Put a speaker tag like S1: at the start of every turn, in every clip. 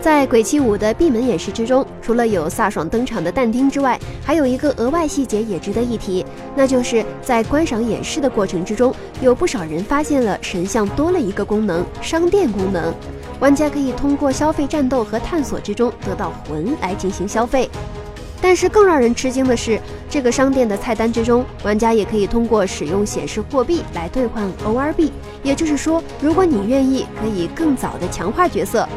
S1: 在《鬼泣五》的闭门演示之中，除了有飒爽登场的但丁之外，还有一个额外细节也值得一提，那就是在观赏演示的过程之中，有不少人发现了神像多了一个功能——商店功能。玩家可以通过消费战斗和探索之中得到魂来进行消费。但是更让人吃惊的是，这个商店的菜单之中，玩家也可以通过使用显示货币来兑换 OR 币。也就是说，如果你愿意，可以更早的强化角色。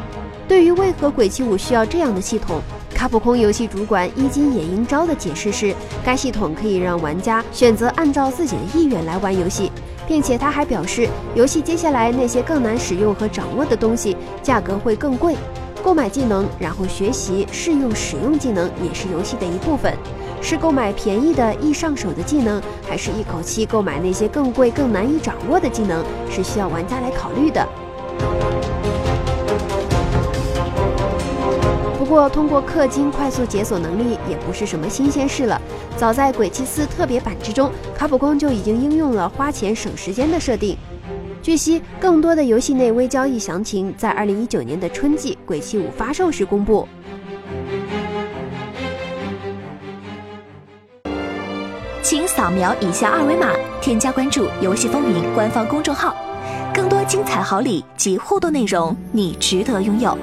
S1: 对于为何《鬼泣五》需要这样的系统，卡普空游戏主管伊金野英昭的解释是，该系统可以让玩家选择按照自己的意愿来玩游戏，并且他还表示，游戏接下来那些更难使用和掌握的东西，价格会更贵。购买技能，然后学习试用使用技能，也是游戏的一部分。是购买便宜的易上手的技能，还是一口气购买那些更贵更难以掌握的技能，是需要玩家来考虑的。不过，通过氪金快速解锁能力也不是什么新鲜事了。早在《鬼泣四》特别版之中，卡普空就已经应用了花钱省时间的设定。据悉，更多的游戏内微交易详情在二零一九年的春季《鬼泣五》发售时公布。
S2: 请扫描以下二维码，添加关注“游戏风云”官方公众号，更多精彩好礼及互动内容，你值得拥有。